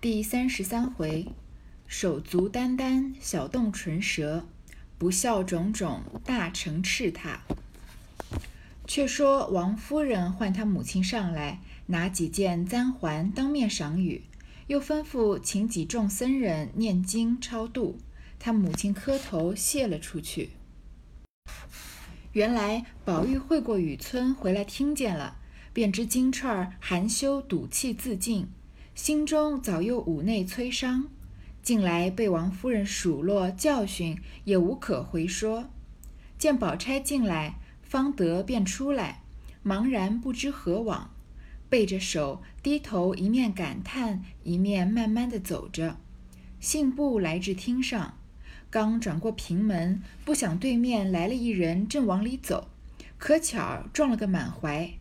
第三十三回，手足眈眈，小动唇舌，不孝种种，大成赤榻。却说王夫人唤他母亲上来，拿几件簪环当面赏与，又吩咐请几众僧人念经超度。他母亲磕头谢了出去。原来宝玉会过雨村回来，听见了，便知金钏儿含羞赌气自尽。心中早又五内摧伤，近来被王夫人数落教训，也无可回说。见宝钗进来，方德便出来，茫然不知何往，背着手低头，一面感叹，一面慢慢的走着，信步来至厅上，刚转过平门，不想对面来了一人，正往里走，可巧撞了个满怀，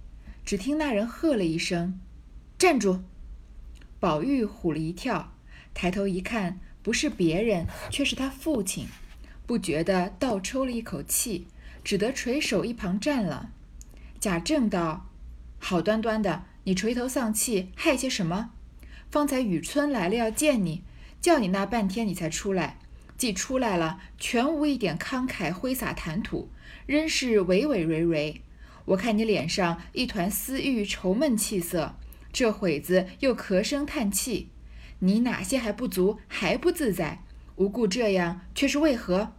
只听那人喝了一声：“站住！”宝玉唬了一跳，抬头一看，不是别人，却是他父亲，不觉得倒抽了一口气，只得垂手一旁站了。贾政道：“好端端的，你垂头丧气，害些什么？方才雨村来了要见你，叫你那半天你才出来，既出来了，全无一点慷慨挥洒谈吐，仍是委委蕤蕤。我看你脸上一团思郁愁闷气色。”这会子又咳声叹气，你哪些还不足，还不自在？无故这样，却是为何？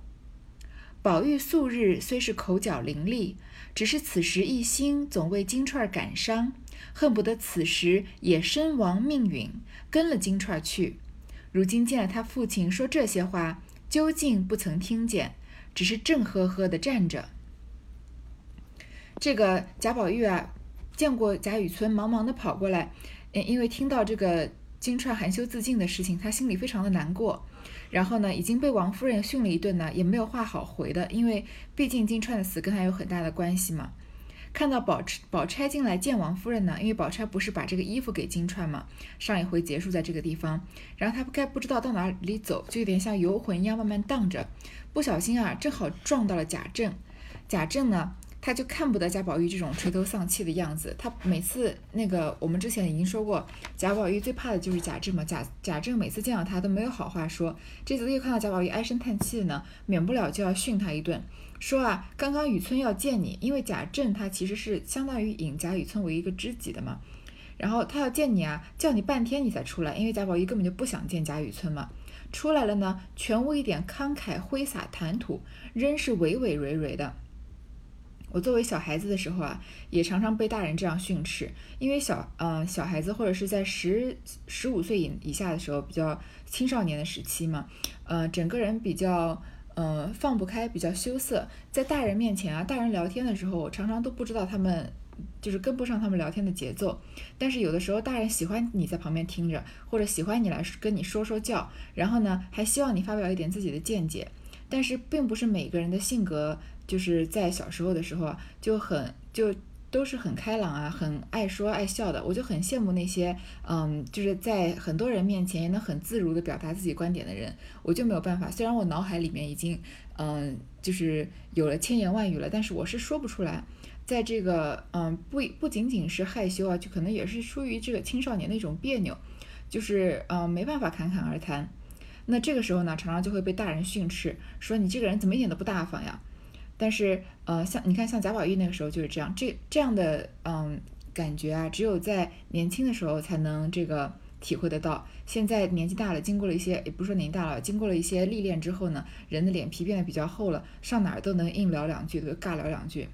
宝玉素日虽是口角伶俐，只是此时一心总为金钏感伤，恨不得此时也身亡命陨，跟了金钏去。如今见了他父亲说这些话，究竟不曾听见，只是正呵呵的站着。这个贾宝玉啊。见过贾雨村，忙忙的跑过来，嗯，因为听到这个金钏含羞自尽的事情，他心里非常的难过。然后呢，已经被王夫人训了一顿呢，也没有话好回的，因为毕竟金钏的死跟他有很大的关系嘛。看到宝钗宝钗进来见王夫人呢，因为宝钗不是把这个衣服给金钏嘛，上一回结束在这个地方，然后他不该不知道到哪里走，就有点像游魂一样慢慢荡着，不小心啊，正好撞到了贾政。贾政呢？他就看不得贾宝玉这种垂头丧气的样子。他每次那个，我们之前已经说过，贾宝玉最怕的就是贾政嘛。贾贾政每次见到他都没有好话说。这次又看到贾宝玉唉声叹气的呢，免不了就要训他一顿，说啊，刚刚雨村要见你，因为贾政他其实是相当于引贾雨村为一个知己的嘛。然后他要见你啊，叫你半天你才出来，因为贾宝玉根本就不想见贾雨村嘛。出来了呢，全无一点慷慨挥洒谈吐，仍是委委蕤蕤的。我作为小孩子的时候啊，也常常被大人这样训斥，因为小呃小孩子或者是在十十五岁以以下的时候，比较青少年的时期嘛，呃整个人比较呃放不开，比较羞涩，在大人面前啊，大人聊天的时候，我常常都不知道他们就是跟不上他们聊天的节奏，但是有的时候大人喜欢你在旁边听着，或者喜欢你来跟你说说教，然后呢还希望你发表一点自己的见解，但是并不是每个人的性格。就是在小时候的时候啊，就很就都是很开朗啊，很爱说爱笑的。我就很羡慕那些，嗯，就是在很多人面前也能很自如的表达自己观点的人。我就没有办法，虽然我脑海里面已经，嗯，就是有了千言万语了，但是我是说不出来。在这个，嗯，不不仅仅是害羞啊，就可能也是出于这个青少年的一种别扭，就是，嗯，没办法侃侃而谈。那这个时候呢，常常就会被大人训斥，说你这个人怎么一点都不大方呀？但是，呃，像你看，像贾宝玉那个时候就是这样，这这样的，嗯，感觉啊，只有在年轻的时候才能这个体会得到。现在年纪大了，经过了一些，也不是说年纪大了，经过了一些历练之后呢，人的脸皮变得比较厚了，上哪儿都能硬聊两句，尬聊两句。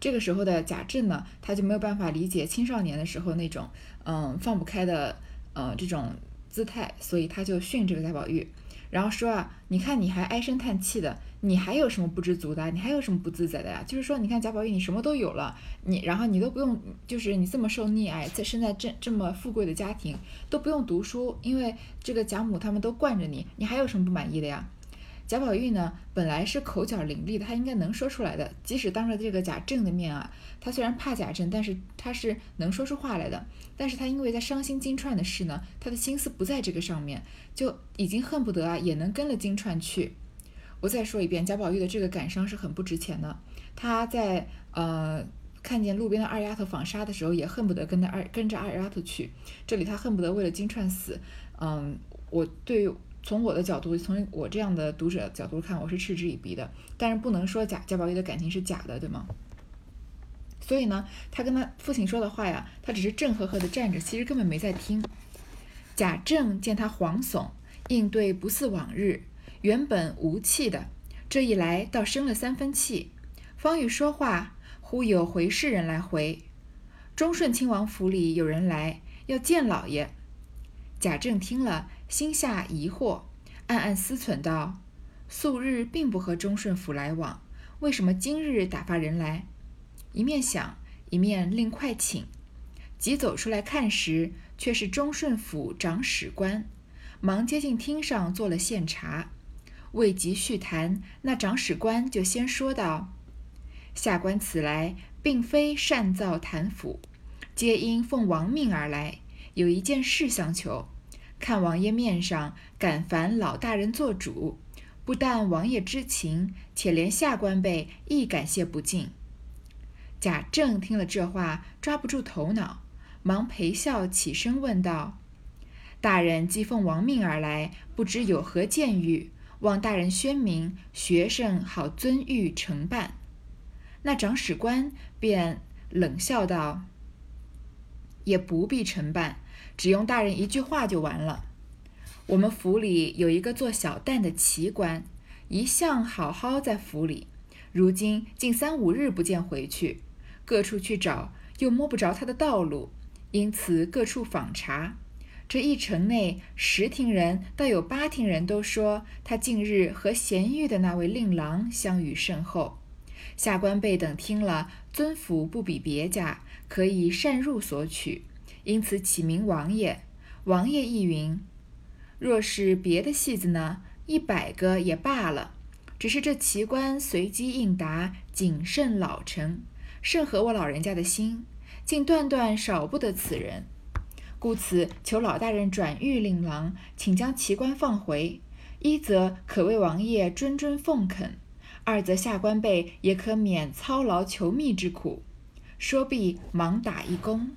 这个时候的贾政呢，他就没有办法理解青少年的时候那种，嗯，放不开的，呃，这种姿态，所以他就训这个贾宝玉。然后说啊，你看你还唉声叹气的，你还有什么不知足的？你还有什么不自在的呀？就是说，你看贾宝玉，你什么都有了，你然后你都不用，就是你这么受溺爱，在生在这这么富贵的家庭，都不用读书，因为这个贾母他们都惯着你，你还有什么不满意的呀？贾宝玉呢，本来是口角伶俐的，他应该能说出来的。即使当着这个贾政的面啊，他虽然怕贾政，但是他是能说出话来的。但是他因为在伤心金钏的事呢，他的心思不在这个上面，就已经恨不得啊，也能跟了金钏去。我再说一遍，贾宝玉的这个感伤是很不值钱的。他在呃看见路边的二丫头纺纱的时候，也恨不得跟着二跟着二丫头去。这里他恨不得为了金钏死。嗯，我对从我的角度，从我这样的读者角度看，我是嗤之以鼻的。但是不能说贾贾宝玉的感情是假的，对吗？所以呢，他跟他父亲说的话呀，他只是正呵呵的站着，其实根本没在听。贾政见他惶悚，应对不似往日，原本无气的，这一来倒生了三分气。方欲说话，忽有回事人来回：忠顺亲王府里有人来，要见老爷。贾政听了，心下疑惑，暗暗思忖道：素日并不和忠顺府来往，为什么今日打发人来？一面想，一面令快请。急走出来看时，却是忠顺府长史官，忙接近厅上做了献茶。未及叙谈，那长史官就先说道：“下官此来，并非擅造谭府，皆因奉王命而来，有一件事相求。看王爷面上，敢烦老大人做主，不但王爷知情，且连下官辈亦感谢不尽。”贾政听了这话，抓不住头脑，忙陪笑起身问道：“大人既奉王命而来，不知有何见谕？望大人宣明，学生好遵谕承办。”那长史官便冷笑道：“也不必承办，只用大人一句话就完了。我们府里有一个做小旦的奇官，一向好好在府里，如今近三五日不见回去。”各处去找，又摸不着他的道路，因此各处访查。这一城内十厅人，倒有八厅人都说他近日和贤玉的那位令郎相遇甚厚。下官辈等听了，尊府不比别家，可以擅入索取，因此起名王爷。王爷亦云：若是别的戏子呢，一百个也罢了。只是这奇官随机应答，谨慎老成。甚合我老人家的心，竟断断少不得此人，故此求老大人转谕令郎，请将奇官放回。一则可为王爷谆谆奉恳，二则下官辈也可免操劳求觅之苦。说毕，忙打一躬。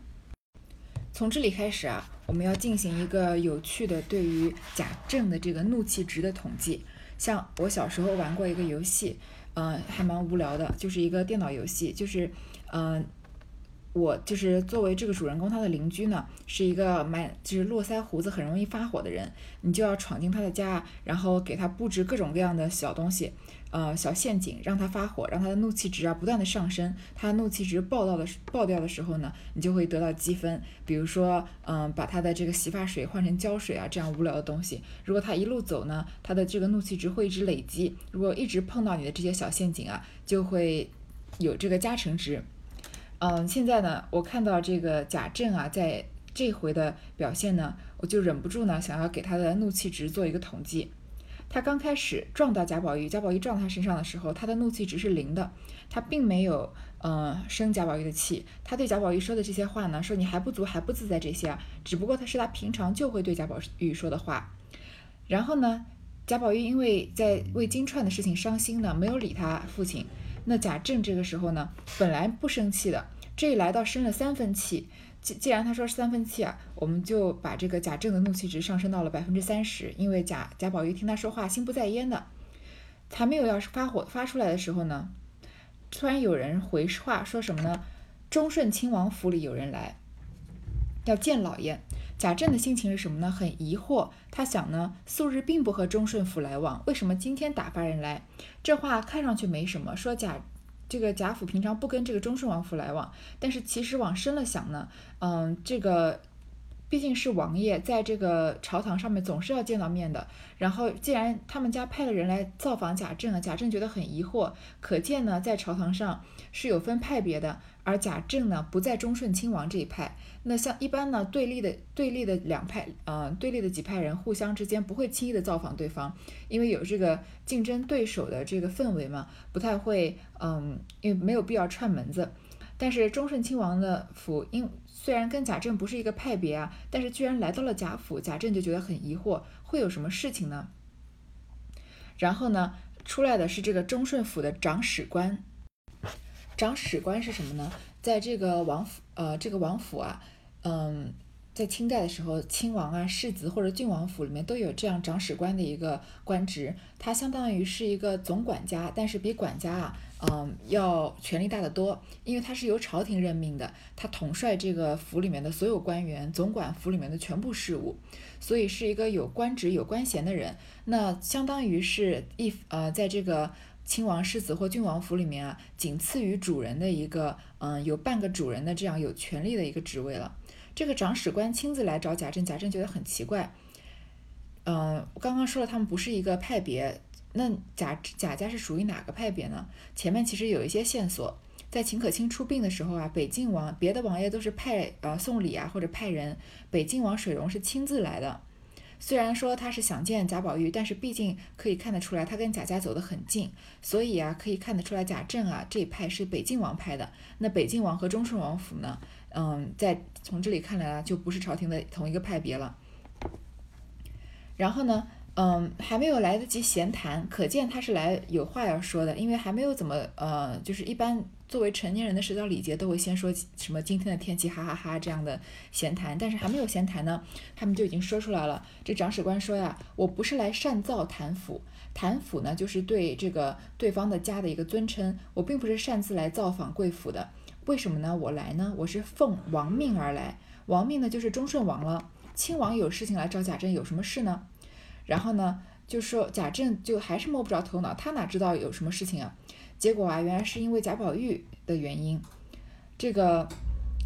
从这里开始啊，我们要进行一个有趣的对于假证的这个怒气值的统计。像我小时候玩过一个游戏。嗯，还蛮无聊的，就是一个电脑游戏，就是，嗯，我就是作为这个主人公，他的邻居呢是一个满就是络腮胡子很容易发火的人，你就要闯进他的家，然后给他布置各种各样的小东西，呃，小陷阱，让他发火，让他的怒气值啊不断的上升，他怒气值爆到的爆掉的时候呢，你就会得到积分，比如说，嗯，把他的这个洗发水换成胶水啊，这样无聊的东西，如果他一路走呢，他的这个怒气值会一直累积，如果一直碰到你的这些小陷阱啊，就会有这个加成值。嗯，现在呢，我看到这个贾政啊，在这回的表现呢，我就忍不住呢，想要给他的怒气值做一个统计。他刚开始撞到贾宝玉，贾宝玉撞他身上的时候，他的怒气值是零的，他并没有嗯生贾宝玉的气。他对贾宝玉说的这些话呢，说你还不足，还不自在这些，只不过他是他平常就会对贾宝玉说的话。然后呢，贾宝玉因为在为金钏的事情伤心呢，没有理他父亲。那贾政这个时候呢，本来不生气的，这一来到生了三分气。既既然他说三分气啊，我们就把这个贾政的怒气值上升到了百分之三十。因为贾贾宝玉听他说话心不在焉的，还没有要是发火发出来的时候呢，突然有人回话说什么呢？忠顺亲王府里有人来，要见老爷。贾政的心情是什么呢？很疑惑。他想呢，素日并不和忠顺府来往，为什么今天打发人来？这话看上去没什么，说贾这个贾府平常不跟这个忠顺王府来往，但是其实往深了想呢，嗯，这个毕竟是王爷，在这个朝堂上面总是要见到面的。然后既然他们家派了人来造访贾政了，贾政觉得很疑惑，可见呢，在朝堂上是有分派别的。而贾政呢，不在忠顺亲王这一派。那像一般呢，对立的对立的两派，呃，对立的几派人，互相之间不会轻易的造访对方，因为有这个竞争对手的这个氛围嘛，不太会，嗯，因为没有必要串门子。但是忠顺亲王的府，因虽然跟贾政不是一个派别啊，但是居然来到了贾府，贾政就觉得很疑惑，会有什么事情呢？然后呢，出来的是这个忠顺府的长史官。长史官是什么呢？在这个王府，呃，这个王府啊，嗯。在清代的时候，亲王啊、世子或者郡王府里面都有这样长史官的一个官职，他相当于是一个总管家，但是比管家啊，嗯，要权力大得多，因为他是由朝廷任命的，他统帅这个府里面的所有官员，总管府里面的全部事务，所以是一个有官职、有官衔的人。那相当于是一呃，在这个亲王、世子或郡王府里面啊，仅次于主人的一个，嗯，有半个主人的这样有权力的一个职位了。这个长史官亲自来找贾政，贾政觉得很奇怪。嗯，我刚刚说了，他们不是一个派别，那贾贾家是属于哪个派别呢？前面其实有一些线索，在秦可卿出殡的时候啊，北晋王别的王爷都是派呃送礼啊或者派人，北晋王水溶是亲自来的。虽然说他是想见贾宝玉，但是毕竟可以看得出来他跟贾家走得很近，所以啊可以看得出来贾政啊这一派是北晋王派的。那北晋王和忠顺王府呢？嗯，在从这里看来啊，就不是朝廷的同一个派别了。然后呢，嗯，还没有来得及闲谈，可见他是来有话要说的，因为还没有怎么呃，就是一般作为成年人的社交礼节都会先说什么今天的天气哈哈哈这样的闲谈，但是还没有闲谈呢，他们就已经说出来了。这长史官说呀，我不是来擅造谭府，谭府呢就是对这个对方的家的一个尊称，我并不是擅自来造访贵府的。为什么呢？我来呢，我是奉王命而来。王命呢，就是忠顺王了。亲王有事情来找贾政，有什么事呢？然后呢，就说贾政就还是摸不着头脑，他哪知道有什么事情啊？结果啊，原来是因为贾宝玉的原因。这个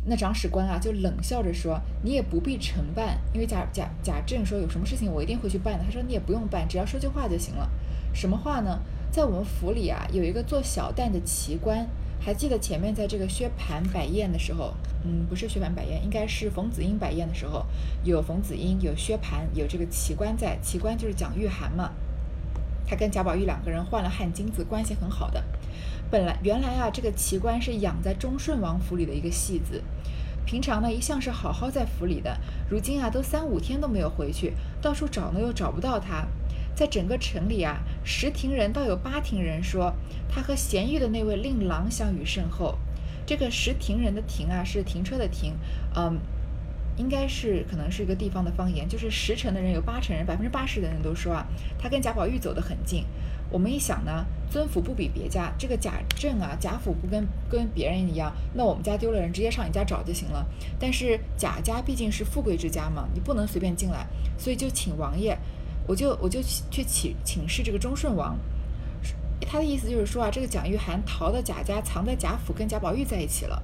那长史官啊，就冷笑着说：“你也不必承办，因为贾贾贾政说有什么事情我一定会去办的。他说你也不用办，只要说句话就行了。什么话呢？在我们府里啊，有一个做小旦的奇官。”还记得前面在这个薛蟠摆宴的时候，嗯，不是薛蟠摆宴，应该是冯子英摆宴的时候，有冯子英，有薛蟠，有这个奇观在。奇观就是蒋玉菡嘛，他跟贾宝玉两个人换了汗巾子，关系很好的。本来原来啊，这个奇观是养在忠顺王府里的一个戏子，平常呢一向是好好在府里的，如今啊都三五天都没有回去，到处找呢又找不到他。在整个城里啊，十亭人倒有八亭人说他和贤玉的那位令郎相与甚厚。这个十亭人的亭啊，是停车的亭，嗯，应该是可能是一个地方的方言，就是十成的人有八成人，百分之八十的人都说啊，他跟贾宝玉走得很近。我们一想呢，尊府不比别家，这个贾政啊，贾府不跟跟别人一样，那我们家丢了人，直接上你家找就行了。但是贾家毕竟是富贵之家嘛，你不能随便进来，所以就请王爷。我就我就去请请示这个忠顺王，他的意思就是说啊，这个蒋玉菡逃到贾家，藏在贾府，跟贾宝玉在一起了。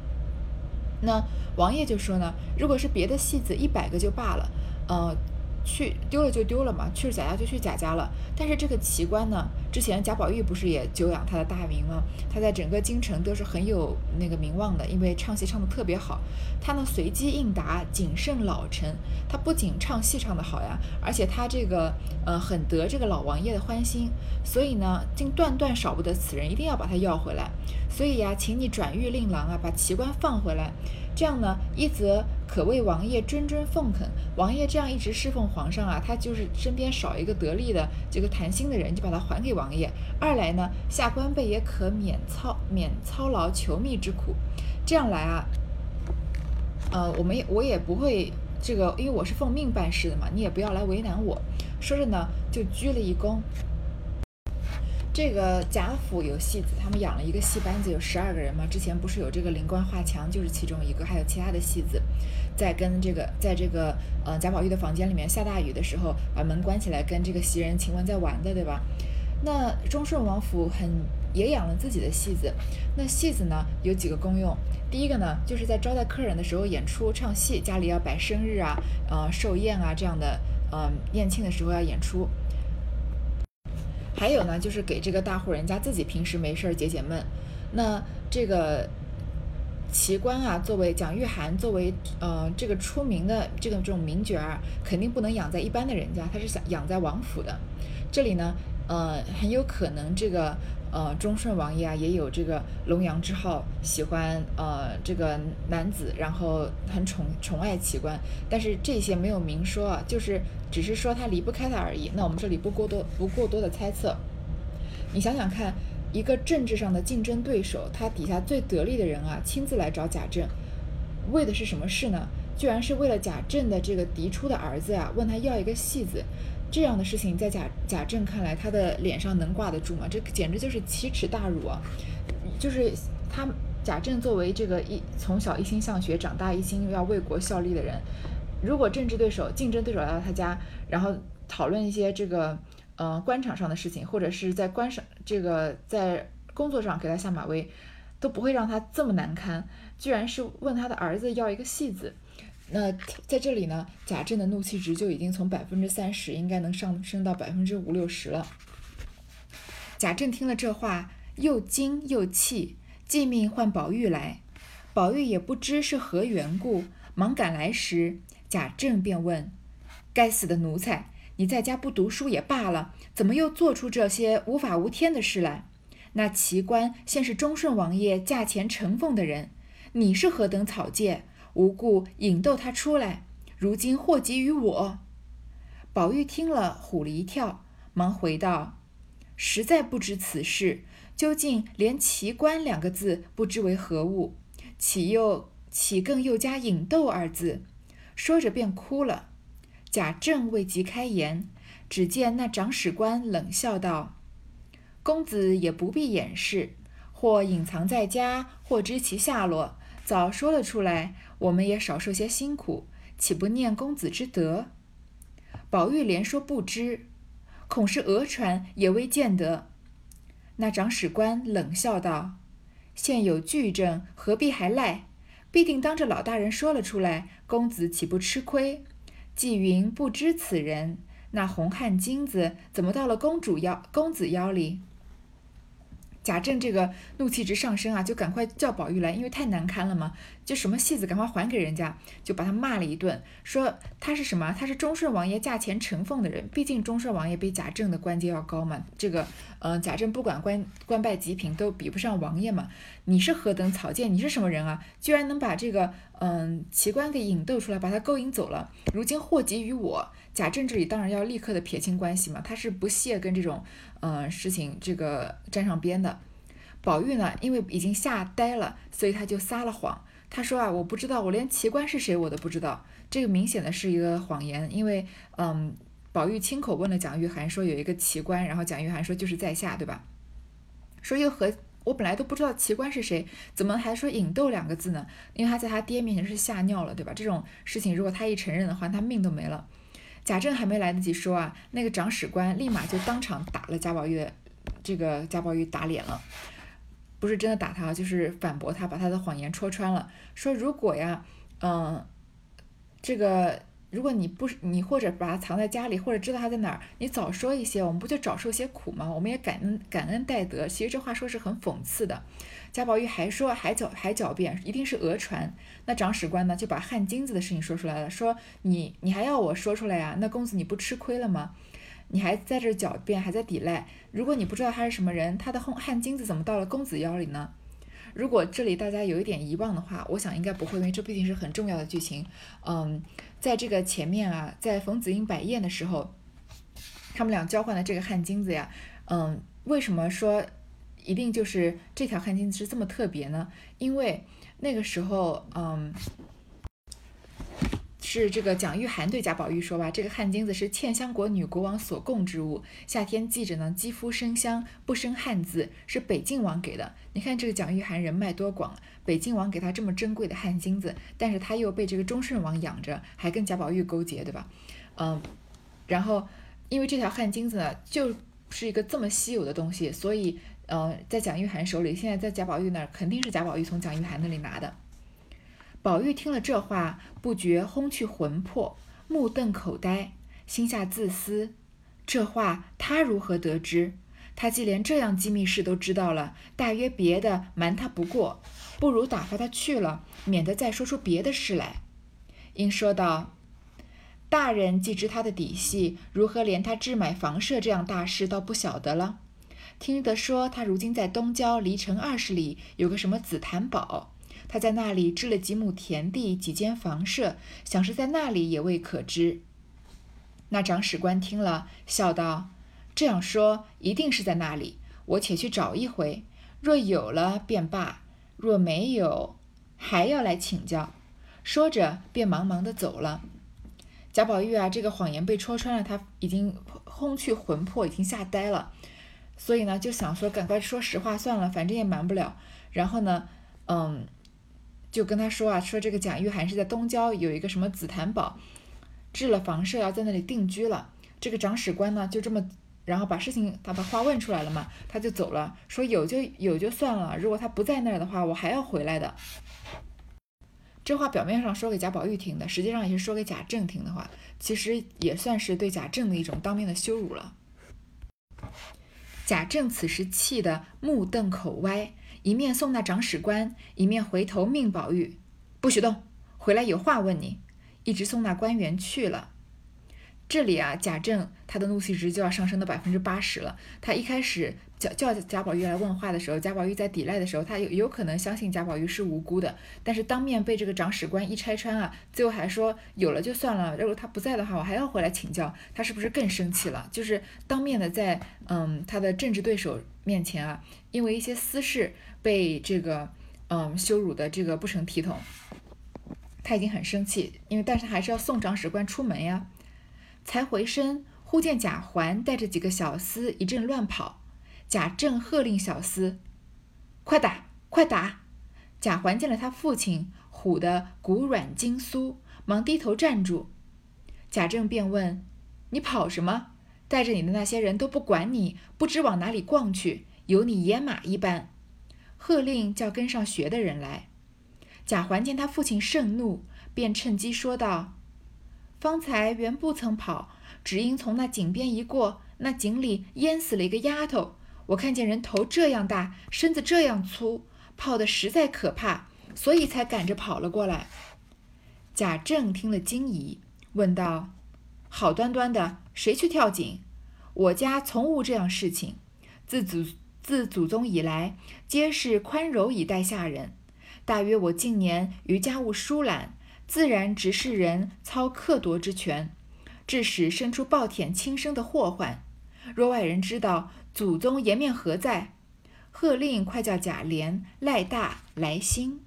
那王爷就说呢，如果是别的戏子，一百个就罢了，呃。去丢了就丢了嘛，去了贾家就去贾家了。但是这个奇观呢，之前贾宝玉不是也久仰他的大名吗？他在整个京城都是很有那个名望的，因为唱戏唱得特别好。他呢随机应答，谨慎老成。他不仅唱戏唱得好呀，而且他这个呃很得这个老王爷的欢心，所以呢，竟断断少不得此人，一定要把他要回来。所以呀，请你转谕令郎啊，把奇观放回来。这样呢，一则可为王爷谆谆奉恳，王爷这样一直侍奉皇上啊，他就是身边少一个得力的这个谈心的人，就把他还给王爷。二来呢，下官辈也可免操免操劳求密之苦。这样来啊，呃，我们也我也不会这个，因为我是奉命办事的嘛，你也不要来为难我。说着呢，就鞠了一躬。这个贾府有戏子，他们养了一个戏班子，有十二个人嘛。之前不是有这个灵官画墙，就是其中一个，还有其他的戏子，在跟这个，在这个呃贾宝玉的房间里面下大雨的时候，把门关起来，跟这个袭人、晴雯在玩的，对吧？那忠顺王府很也养了自己的戏子，那戏子呢有几个功用，第一个呢就是在招待客人的时候演出唱戏，家里要摆生日啊、呃寿宴啊这样的，嗯宴庆的时候要演出。还有呢，就是给这个大户人家自己平时没事儿解解闷。那这个奇观啊，作为蒋玉菡作为呃这个出名的这个这种名角儿，肯定不能养在一般的人家，他是想养在王府的。这里呢，呃，很有可能这个呃忠顺王爷啊也有这个龙阳之好，喜欢呃这个男子，然后很宠宠爱奇观。但是这些没有明说啊，就是。只是说他离不开他而已。那我们这里不过多不过多的猜测。你想想看，一个政治上的竞争对手，他底下最得力的人啊，亲自来找贾政，为的是什么事呢？居然是为了贾政的这个嫡出的儿子呀，问他要一个戏子。这样的事情在贾贾政看来，他的脸上能挂得住吗？这简直就是奇耻大辱啊！就是他贾政作为这个一从小一心向学，长大一心要为国效力的人，如果政治对手、竞争对手来到他家，然后讨论一些这个呃官场上的事情，或者是在官上这个在工作上给他下马威，都不会让他这么难堪。居然是问他的儿子要一个戏子。那在这里呢，贾政的怒气值就已经从百分之三十，应该能上升到百分之五六十了。贾政听了这话，又惊又气，即命唤宝玉来。宝玉也不知是何缘故，忙赶来时，贾政便问：“该死的奴才，你在家不读书也罢了，怎么又做出这些无法无天的事来？那奇观现是忠顺王爷驾前承奉的人，你是何等草芥？”无故引逗他出来，如今祸及于我。宝玉听了，唬了一跳，忙回道：“实在不知此事，究竟连奇观两个字不知为何物，岂又岂更又加引逗二字？”说着便哭了。贾政未及开言，只见那长史官冷笑道：“公子也不必掩饰，或隐藏在家，或知其下落，早说了出来。”我们也少受些辛苦，岂不念公子之德？宝玉连说不知，恐是讹传，也未见得。那长史官冷笑道：“现有据证，何必还赖？必定当着老大人说了出来，公子岂不吃亏？纪云不知此人，那红汗金子怎么到了公主腰、公子腰里？”贾政这个怒气值上升啊，就赶快叫宝玉来，因为太难堪了嘛。就什么戏子，赶快还给人家，就把他骂了一顿，说他是什么？他是忠顺王爷驾前承奉的人，毕竟忠顺王爷比贾政的官阶要高嘛。这个，嗯，贾政不管官官拜极品，都比不上王爷嘛。你是何等草芥？你是什么人啊？居然能把这个，嗯，奇观给引逗出来，把他勾引走了。如今祸及于我，贾政这里当然要立刻的撇清关系嘛。他是不屑跟这种。嗯，事情这个沾上边的，宝玉呢，因为已经吓呆了，所以他就撒了谎。他说啊，我不知道，我连奇观是谁我都不知道。这个明显的是一个谎言，因为嗯，宝玉亲口问了蒋玉菡，说有一个奇观，然后蒋玉菡说就是在下，对吧？说又和我本来都不知道奇观是谁，怎么还说引逗两个字呢？因为他在他爹面前是吓尿了，对吧？这种事情如果他一承认的话，他命都没了。贾政还没来得及说啊，那个长史官立马就当场打了贾宝玉的，这个贾宝玉打脸了，不是真的打他，就是反驳他，把他的谎言戳穿了，说如果呀，嗯，这个。如果你不是你，或者把他藏在家里，或者知道他在哪儿，你早说一些，我们不就少受些苦吗？我们也感恩感恩戴德。其实这话说是很讽刺的。贾宝玉还说还狡还狡辩，一定是讹传。那长史官呢，就把汗金子的事情说出来了，说你你还要我说出来呀？那公子你不吃亏了吗？你还在这狡辩，还在抵赖。如果你不知道他是什么人，他的汗汗金子怎么到了公子腰里呢？如果这里大家有一点遗忘的话，我想应该不会，因为这毕竟是很重要的剧情。嗯，在这个前面啊，在冯子英摆宴的时候，他们俩交换的这个汗金子呀，嗯，为什么说一定就是这条汗金子是这么特别呢？因为那个时候，嗯。是这个蒋玉菡对贾宝玉说吧，这个汗巾子是茜香国女国王所供之物，夏天系着呢，肌肤生香，不生汗渍，是北静王给的。你看这个蒋玉菡人脉多广，北静王给他这么珍贵的汗巾子，但是他又被这个忠顺王养着，还跟贾宝玉勾结，对吧？嗯，然后因为这条汗巾子呢，就是一个这么稀有的东西，所以呃，在蒋玉菡手里，现在在贾宝玉那儿，肯定是贾宝玉从蒋玉菡那里拿的。宝玉听了这话，不觉轰去魂魄，目瞪口呆，心下自私：这话他如何得知？他既连这样机密事都知道了，大约别的瞒他不过，不如打发他去了，免得再说出别的事来。应说道：“大人既知他的底细，如何连他置买房舍这样大事倒不晓得了？听得说他如今在东郊，离城二十里，有个什么紫檀堡。”他在那里置了几亩田地，几间房舍，想是在那里也未可知。那长史官听了，笑道：“这样说，一定是在那里。我且去找一回。若有了便罢，若没有，还要来请教。”说着，便忙忙的走了。贾宝玉啊，这个谎言被戳穿了，他已经轰去魂魄，已经吓呆了。所以呢，就想说赶快说实话算了，反正也瞒不了。然后呢，嗯，就跟他说啊，说这个贾玉涵是在东郊有一个什么紫檀堡，置了房舍，要在那里定居了。这个长史官呢，就这么，然后把事情他把话问出来了嘛，他就走了，说有就有就算了，如果他不在那儿的话，我还要回来的。这话表面上说给贾宝玉听的，实际上也是说给贾政听的话，其实也算是对贾政的一种当面的羞辱了。贾政此时气得目瞪口歪，一面送那长史官，一面回头命宝玉不许动，回来有话问你。一直送那官员去了。这里啊，贾政他的怒气值就要上升到百分之八十了。他一开始叫叫贾宝玉来问话的时候，贾宝玉在抵赖的时候，他有有可能相信贾宝玉是无辜的。但是当面被这个长史官一拆穿啊，最后还说有了就算了，如果他不在的话，我还要回来请教，他是不是更生气了？就是当面的在嗯他的政治对手面前啊，因为一些私事被这个嗯羞辱的这个不成体统，他已经很生气，因为但是还是要送长史官出门呀。才回身，忽见贾环带着几个小厮一阵乱跑。贾政喝令小厮：“快打，快打！”贾环见了他父亲，唬得骨软筋酥，忙低头站住。贾政便问：“你跑什么？带着你的那些人都不管你，不知往哪里逛去，有你野马一般。”喝令叫跟上学的人来。贾环见他父亲盛怒，便趁机说道。方才原不曾跑，只因从那井边一过，那井里淹死了一个丫头。我看见人头这样大，身子这样粗，泡得实在可怕，所以才赶着跑了过来。贾政听了惊疑，问道：“好端端的，谁去跳井？我家从无这样事情。自祖自祖宗以来，皆是宽柔以待下人。大约我近年于家务疏懒。”自然直视人操克夺之权，致使生出暴殄轻生的祸患。若外人知道祖宗颜面何在？喝令快叫贾琏、赖大来兴。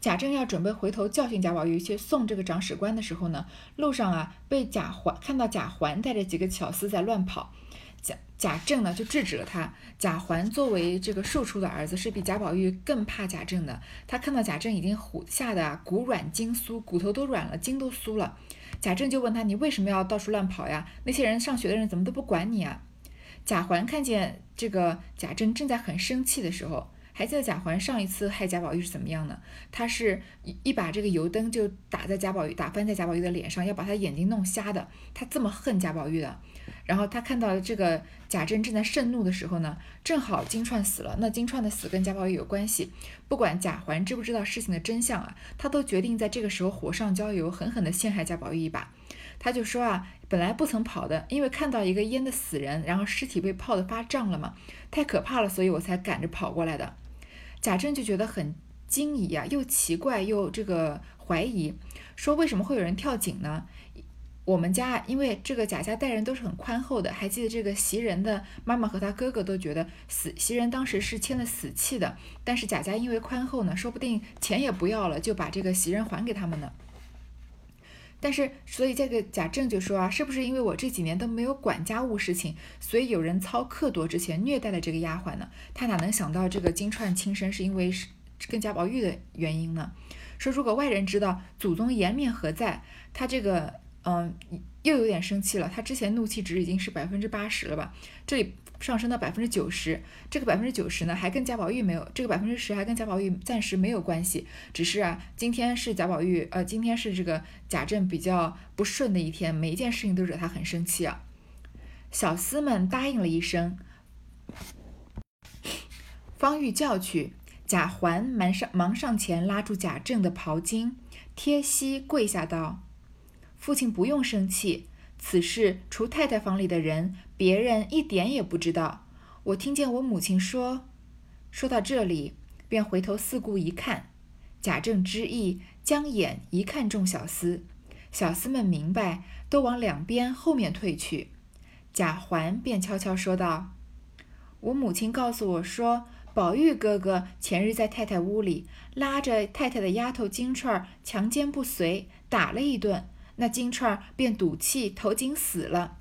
贾政要准备回头教训贾宝玉去送这个长史官的时候呢，路上啊被贾环看到贾环带着几个巧思在乱跑。贾贾政呢就制止了他。贾环作为这个庶出的儿子，是比贾宝玉更怕贾政的。他看到贾政已经唬吓得骨软筋酥，骨头都软了，筋都酥了。贾政就问他：“你为什么要到处乱跑呀？那些人上学的人怎么都不管你啊？”贾环看见这个贾政正在很生气的时候，还记得贾环上一次害贾宝玉是怎么样呢？他是一一把这个油灯就打在贾宝玉，打翻在贾宝玉的脸上，要把他眼睛弄瞎的。他这么恨贾宝玉的。然后他看到这个贾政正在盛怒的时候呢，正好金钏死了。那金钏的死跟贾宝玉有关系。不管贾环知不知道事情的真相啊，他都决定在这个时候火上浇油，狠狠地陷害贾宝玉一把。他就说啊，本来不曾跑的，因为看到一个淹的死人，然后尸体被泡得发胀了嘛，太可怕了，所以我才赶着跑过来的。贾政就觉得很惊疑啊，又奇怪又这个怀疑，说为什么会有人跳井呢？我们家因为这个贾家待人都是很宽厚的，还记得这个袭人的妈妈和他哥哥都觉得死袭人当时是签了死契的，但是贾家因为宽厚呢，说不定钱也不要了，就把这个袭人还给他们呢。但是所以这个贾政就说啊，是不是因为我这几年都没有管家务事情，所以有人操克夺之前虐待了这个丫鬟呢？他哪能想到这个金钏轻生是因为是跟贾宝玉的原因呢？说如果外人知道祖宗颜面何在，他这个。嗯，又有点生气了。他之前怒气值已经是百分之八十了吧？这里上升到百分之九十，这个百分之九十呢，还跟贾宝玉没有，这个百分之十还跟贾宝玉暂时没有关系。只是啊，今天是贾宝玉，呃，今天是这个贾政比较不顺的一天，每一件事情都惹他很生气啊。小厮们答应了一声，方欲叫去，贾环忙上忙上前拉住贾政的袍襟，贴膝跪下道。父亲不用生气，此事除太太房里的人，别人一点也不知道。我听见我母亲说，说到这里，便回头四顾一看，贾政之意，将眼一看众小厮，小厮们明白，都往两边后面退去。贾环便悄悄说道：“我母亲告诉我说，宝玉哥哥前日在太太屋里拉着太太的丫头金钏儿强奸不遂，打了一顿，那金钏儿便赌气投井死了。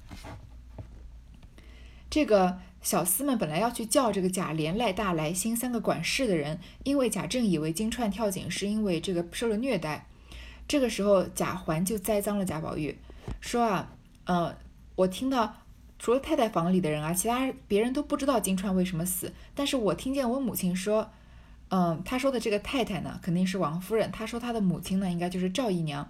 这个小厮们本来要去叫这个贾琏、赖大、来兴三个管事的人，因为贾政以为金钏跳井是因为这个受了虐待。这个时候，贾环就栽赃了贾宝玉，说啊，呃，我听到除了太太房里的人啊，其他别人都不知道金钏为什么死，但是我听见我母亲说，嗯，她说的这个太太呢，肯定是王夫人，她说她的母亲呢，应该就是赵姨娘，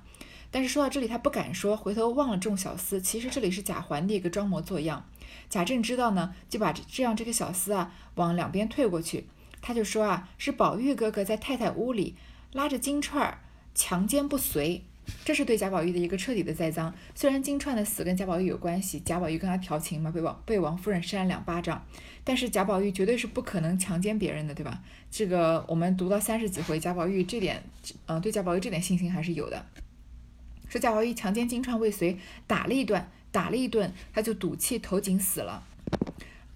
但是说到这里，他不敢说，回头忘了众小厮，其实这里是贾环的一个装模作样。贾政知道呢，就把这样这个小厮啊往两边退过去，他就说啊，是宝玉哥哥在太太屋里拉着金钏儿。强奸不遂，这是对贾宝玉的一个彻底的栽赃。虽然金钏的死跟贾宝玉有关系，贾宝玉跟他调情嘛，被王被王夫人扇了两巴掌，但是贾宝玉绝对是不可能强奸别人的，对吧？这个我们读到三十几回，贾宝玉这点，嗯，对贾宝玉这点信心还是有的。说贾宝玉强奸金钏未遂，打了一顿，打了一顿，他就赌气投井死了。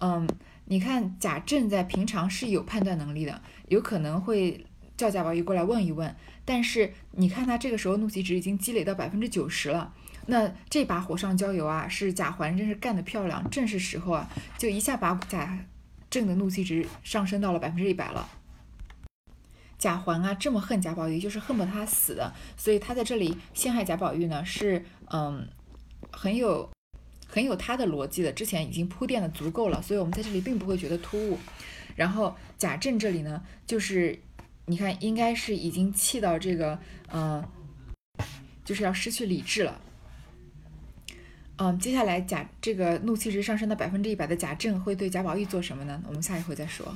嗯，你看贾政在平常是有判断能力的，有可能会。叫贾宝玉过来问一问，但是你看他这个时候怒气值已经积累到百分之九十了，那这把火上浇油啊，是贾环真是干得漂亮，正是时候啊，就一下把贾政的怒气值上升到了百分之一百了。贾环啊这么恨贾宝玉，就是恨不得他死的，所以他在这里陷害贾宝玉呢，是嗯很有很有他的逻辑的，之前已经铺垫的足够了，所以我们在这里并不会觉得突兀。然后贾政这里呢，就是。你看，应该是已经气到这个，嗯，就是要失去理智了。嗯，接下来贾这个怒气值上升到百分之一百的贾政会对贾宝玉做什么呢？我们下一回再说。